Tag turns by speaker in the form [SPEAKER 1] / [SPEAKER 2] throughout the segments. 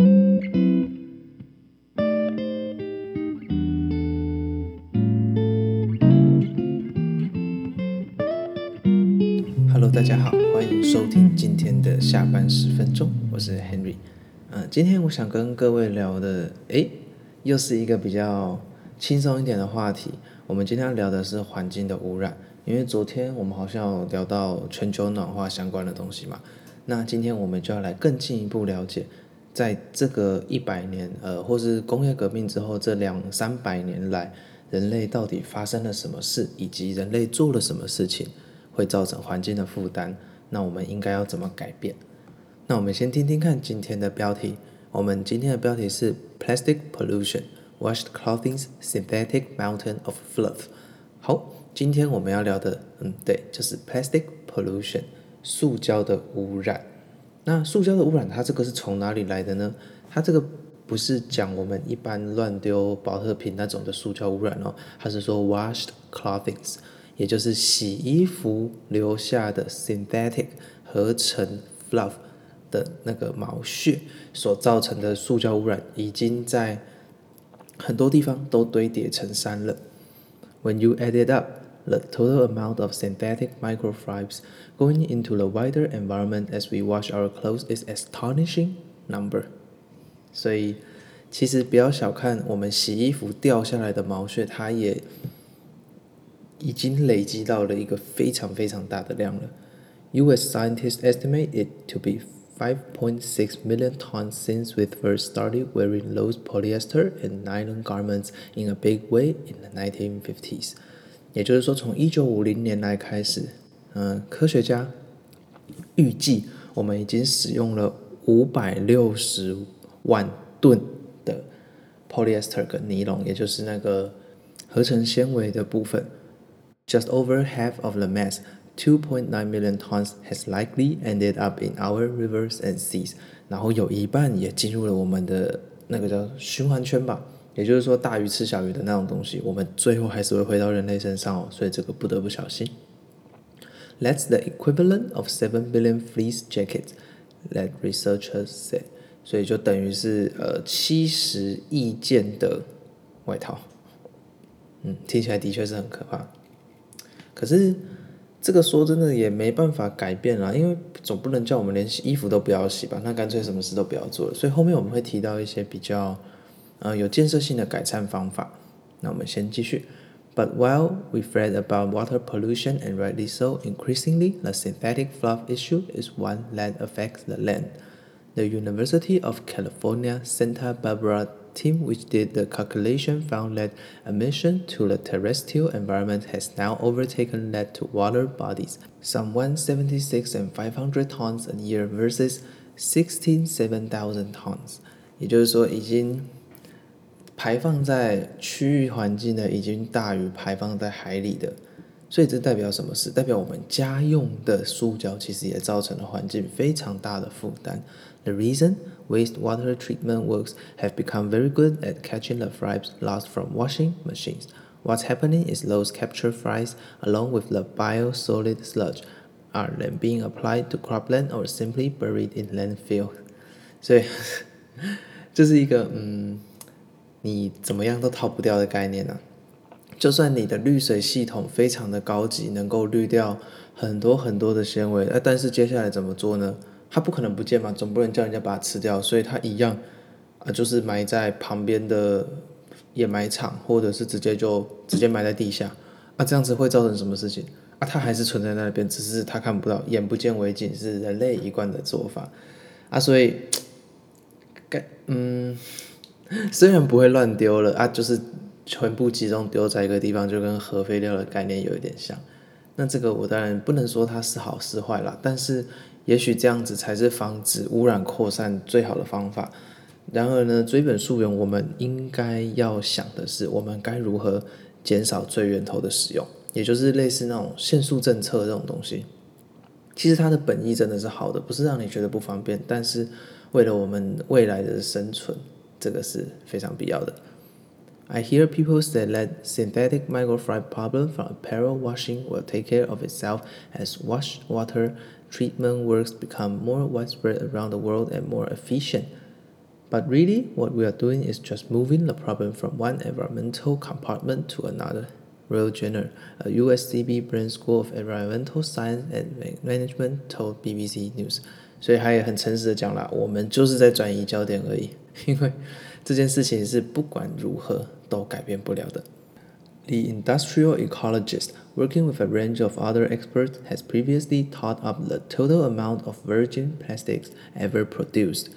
[SPEAKER 1] Hello，大家好，欢迎收听今天的下班十分钟，我是 Henry。嗯，今天我想跟各位聊的，诶，又是一个比较轻松一点的话题。我们今天要聊的是环境的污染，因为昨天我们好像聊到全球暖化相关的东西嘛。那今天我们就要来更进一步了解，在这个一百年，呃，或是工业革命之后这两三百年来，人类到底发生了什么事，以及人类做了什么事情，会造成环境的负担。那我们应该要怎么改变？那我们先听听看今天的标题。我们今天的标题是 Plastic Pollution: Washed Clothing's Synthetic Mountain of Fluff。好，今天我们要聊的，嗯，对，就是 Plastic Pollution。塑胶的污染，那塑胶的污染，它这个是从哪里来的呢？它这个不是讲我们一般乱丢保特瓶那种的塑胶污染哦，它是说 washed clothings，也就是洗衣服留下的 synthetic 合成 fluff 的那个毛屑所造成的塑胶污染，已经在很多地方都堆叠成山了。When you add it up. The total amount of synthetic microfibers going into the wider environment as we wash our clothes is astonishing number。所以，其实不要小看我们洗衣服掉下来的毛屑，它也已经累积到了一个非常非常大的量了。U.S. scientists estimate it to be 5.6 million tons since we first started wearing those polyester and nylon garments in a big way in the 1950s。 也就是说，从一九五零年来开始，嗯、科学家预计我们已经使用了五百六十万吨的 polyester 跟尼龙，也就是那个合成纤维的部分。Just over half of the mass, 2.9 million tons, has likely ended up in our rivers and seas。然后有一半也进入了我们的那个叫循环圈吧。也就是说，大鱼吃小鱼的那种东西，我们最后还是会回到人类身上哦，所以这个不得不小心。That's the equivalent of seven billion fleece jackets, that researchers say。所以就等于是呃七十亿件的外套。嗯，听起来的确是很可怕。可是这个说真的也没办法改变啦，因为总不能叫我们连洗衣服都不要洗吧？那干脆什么事都不要做了。所以后面我们会提到一些比较。呃，有建设性的改善方法。那我们先继续。But while we've read about water pollution and rightly so, increasingly the synthetic fluff issue is one that affects the land. The University of California Santa Barbara team, which did the calculation, found that emission to the terrestrial environment has now overtaken that to water bodies, some 176 and 500 tons a year versus 16 7,000 tons。也就是说，已经 排放在区域环境的已经大于排放在海里的，所以这代表什么事？代表我们家用的塑胶其实也造成了环境非常大的负担。The reason wastewater treatment works have become very good at catching the fibers lost from washing machines. What's happening is those captured fibers, along with the biosolid sludge, are then being applied to cropland or simply buried in landfill. 所以这是一个嗯。 你怎么样都逃不掉的概念呢、就算你的滤水系统非常的高级，能够滤掉很多很多的纤维，哎，但是接下来怎么做呢？它不可能不见嘛，总不能叫人家把它吃掉，所以它一样啊，就是埋在旁边的掩埋场，或者是直接就直接埋在地下啊，这样子会造成什么事情啊？它还是存在那边，只是它看不到，眼不见为净，是人类一贯的做法啊，所以该嗯。虽然不会乱丢了啊，就是全部集中丢在一个地方，就跟核废料的概念有一点像。那这个我当然不能说它是好是坏啦，但是也许这样子才是防止污染扩散最好的方法。然而呢，追本溯源，我们应该要想的是，我们该如何减少最源头的使用，也就是类似那种限速政策这种东西。其实它的本意真的是好的，不是让你觉得不方便，但是为了我们未来的生存。这个是非常必要的。I hear people say that synthetic microfiber problem from apparel washing will take care of itself as wash water treatment works become more widespread around the world and more efficient。 But really, what we are doing is just moving the problem from one environmental compartment to another. Roel Jenner, a USCB Brain School of Environmental Science and Management, told BBC News。 所以他也很诚实的讲了，我们就是在转移焦点而已，因为这件事情是不管如何都改变不了的。The industrial ecologist, working with a range of other experts, has previously taught up the total amount of virgin plastics ever produced.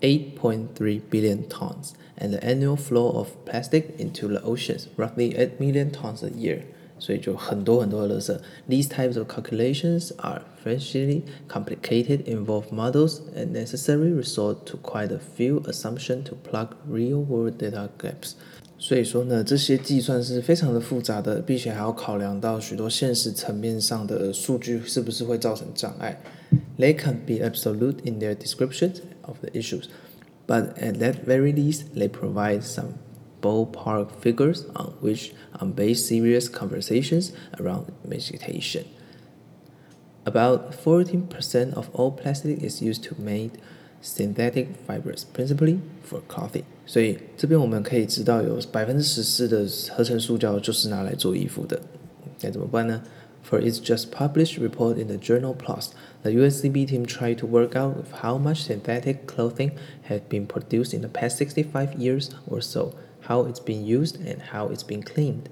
[SPEAKER 1] 8.3 billion tons, and the annual flow of plastic into the oceans roughly 8 million tons a year. 所以就很多很多的垃圾。These types of calculations are frequently complicated, involve models, and necessarily resort to quite a few assumptions to plug real-world data gaps. 所以说呢，这些计算是非常的复杂的，并且还要考量到许多现实层面上的数据是不是会造成障碍。They can be absolute in their descriptions of the issues, but at that very least, they provide some ballpark figures on which are based serious conversations around mitigation. About 14% of all plastic is used to make synthetic fibers, principally for clothing. 所以这边我们可以知道，有百分之十四的合成塑胶就是拿来做衣服的。该怎么办呢？For its just published report in the journal PLOS, the USCB team tried to work out how much synthetic clothing had been produced in the past 65 years or so, how it's been used, and how it's been cleaned.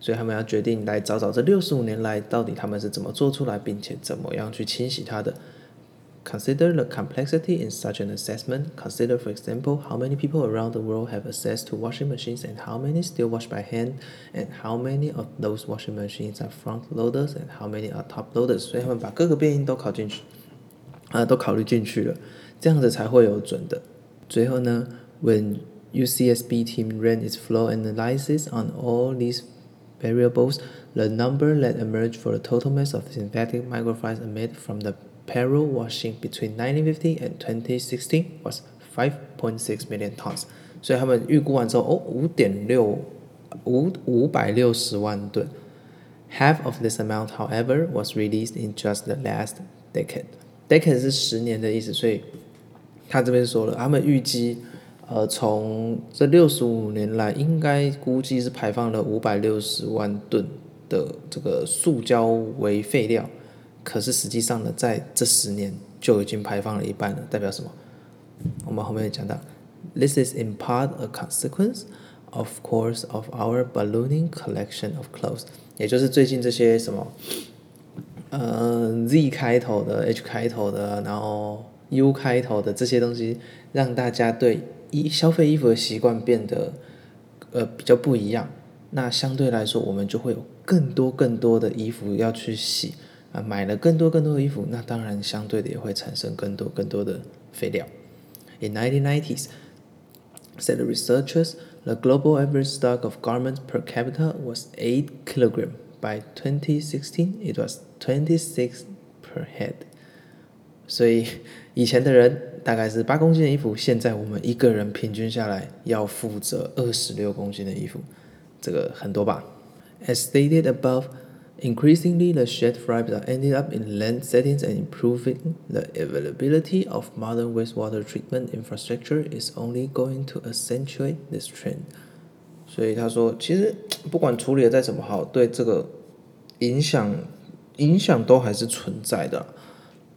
[SPEAKER 1] 所以他们要决定来找找这六十五年来到底他们是怎么做出来，并且怎么样去清洗它的。Consider the complexity in such an assessment. Consider, for example, how many people around the world have access to washing machines and how many still wash by hand, and how many of those washing machines are front loaders and how many are top loaders. 所以他们把各个变因都考进去，啊，都考虑进去了，这样子才会有准的。最后呢，when UCSB team ran its flow analysis on all these variables, the number that emerged for the total mass of synthetic microfibers emitted from the Apparel washing between 1950 and 2016 was 5.6 million tons，所以他们预估完之后，哦，五点六五五百六十万吨。Half of this amount, however, was released in just the last decade. Decade 是十年的意思，所以他这边说了，他们预计， 呃，从这六十五年来，应该估计是排放了五百六十万吨的这个塑胶为废料。可是实际上呢，在这十年就已经排放了一半了，代表什么？我们后面讲到，This is in part a consequence, of course, of our ballooning collection of clothes，也就是最近这些什么，呃，Z 开头的、H 开头的，然后 U 开头的这些东西，让大家对衣消费衣服的习惯变得呃比较不一样。那相对来说，我们就会有更多更多的衣服要去洗。啊，买了更多更多的衣服，那当然相对的也会产生更多更多的废料。In 1990s, said the researchers, the global average stock of garments per capita was 8 kilogram. By 2016, it was 26 per head. 所以以前的人大概是八公斤的衣服，现在我们一个人平均下来要负责二十六公斤的衣服，这个很多吧？As stated above. Increasingly, the shed fibers are ending up in land settings and improving the availability of modern wastewater treatment infrastructure is only going to accentuate this trend. 所以他说，其实不管处理的再怎么好，对这个影响影响都还是存在的。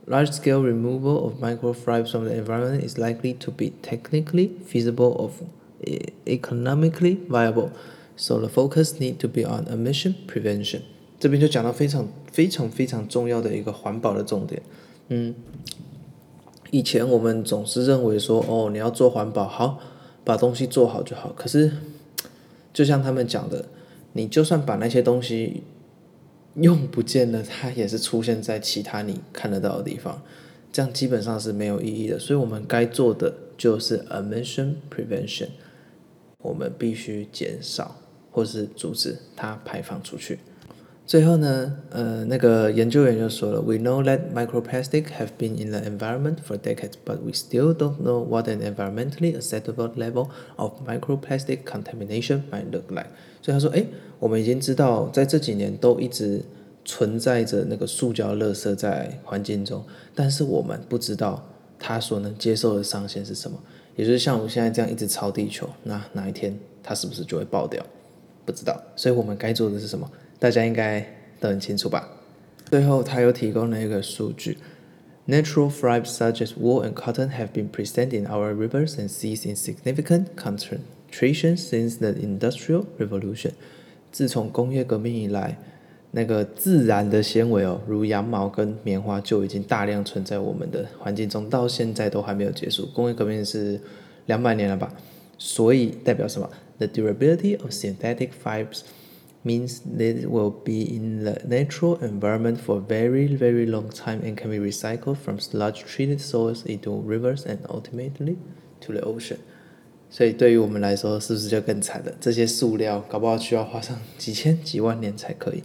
[SPEAKER 1] Large-scale removal of microfibers from the environment is likely to be technically feasible of economically viable, so the focus need to be on emission prevention. 这边就讲到非常非常非常重要的一个环保的重点，嗯，以前我们总是认为说，哦，你要做环保，好，把东西做好就好。可是，就像他们讲的，你就算把那些东西用不见了，它也是出现在其他你看得到的地方，这样基本上是没有意义的。所以我们该做的就是 emission prevention，我们必须减少或是阻止它排放出去。最后呢，呃，那个研究员就说了，We know that microplastic have been in the environment for decades, but we still don't know what an environmentally acceptable level of microplastic contamination might look like。所以他说，诶，我们已经知道，在这几年都一直存在着那个塑胶垃圾在环境中，但是我们不知道它所能接受的上限是什么。也就是像我们现在这样一直超地球，那哪一天它是不是就会爆掉？不知道。所以我们该做的是什么？大家应该都很清楚吧？最后，他又提供了一个数据：Natural fibers such as wool and cotton have been present in our rivers and seas in significant concentrations since the Industrial Revolution。自从工业革命以来，那个自然的纤维哦，如羊毛跟棉花就已经大量存在我们的环境中，到现在都还没有结束。工业革命是两百年了吧？所以代表什么？The durability of synthetic fibers means they will be in the natural environment for very, very long time and can be recycled from sludge treated soils into rivers and ultimately to the ocean. 所以对于我们来说，是不是就更惨了？这些塑料搞不好需要花上几千几万年才可以。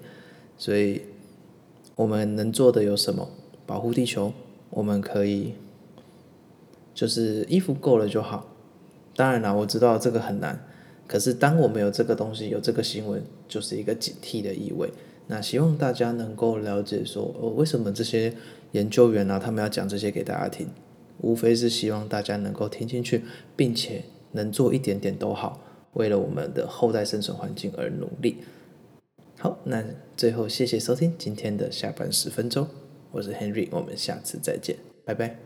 [SPEAKER 1] 所以，我们能做的有什么？保护地球，我们可以，就是衣服够了就好。当然了，我知道这个很难。可是，当我们有这个东西，有这个新闻，就是一个警惕的意味。那希望大家能够了解说，哦，为什么这些研究员啊，他们要讲这些给大家听？无非是希望大家能够听进去，并且能做一点点都好，为了我们的后代生存环境而努力。好，那最后谢谢收听今天的下班十分钟，我是 Henry，我们下次再见，拜拜。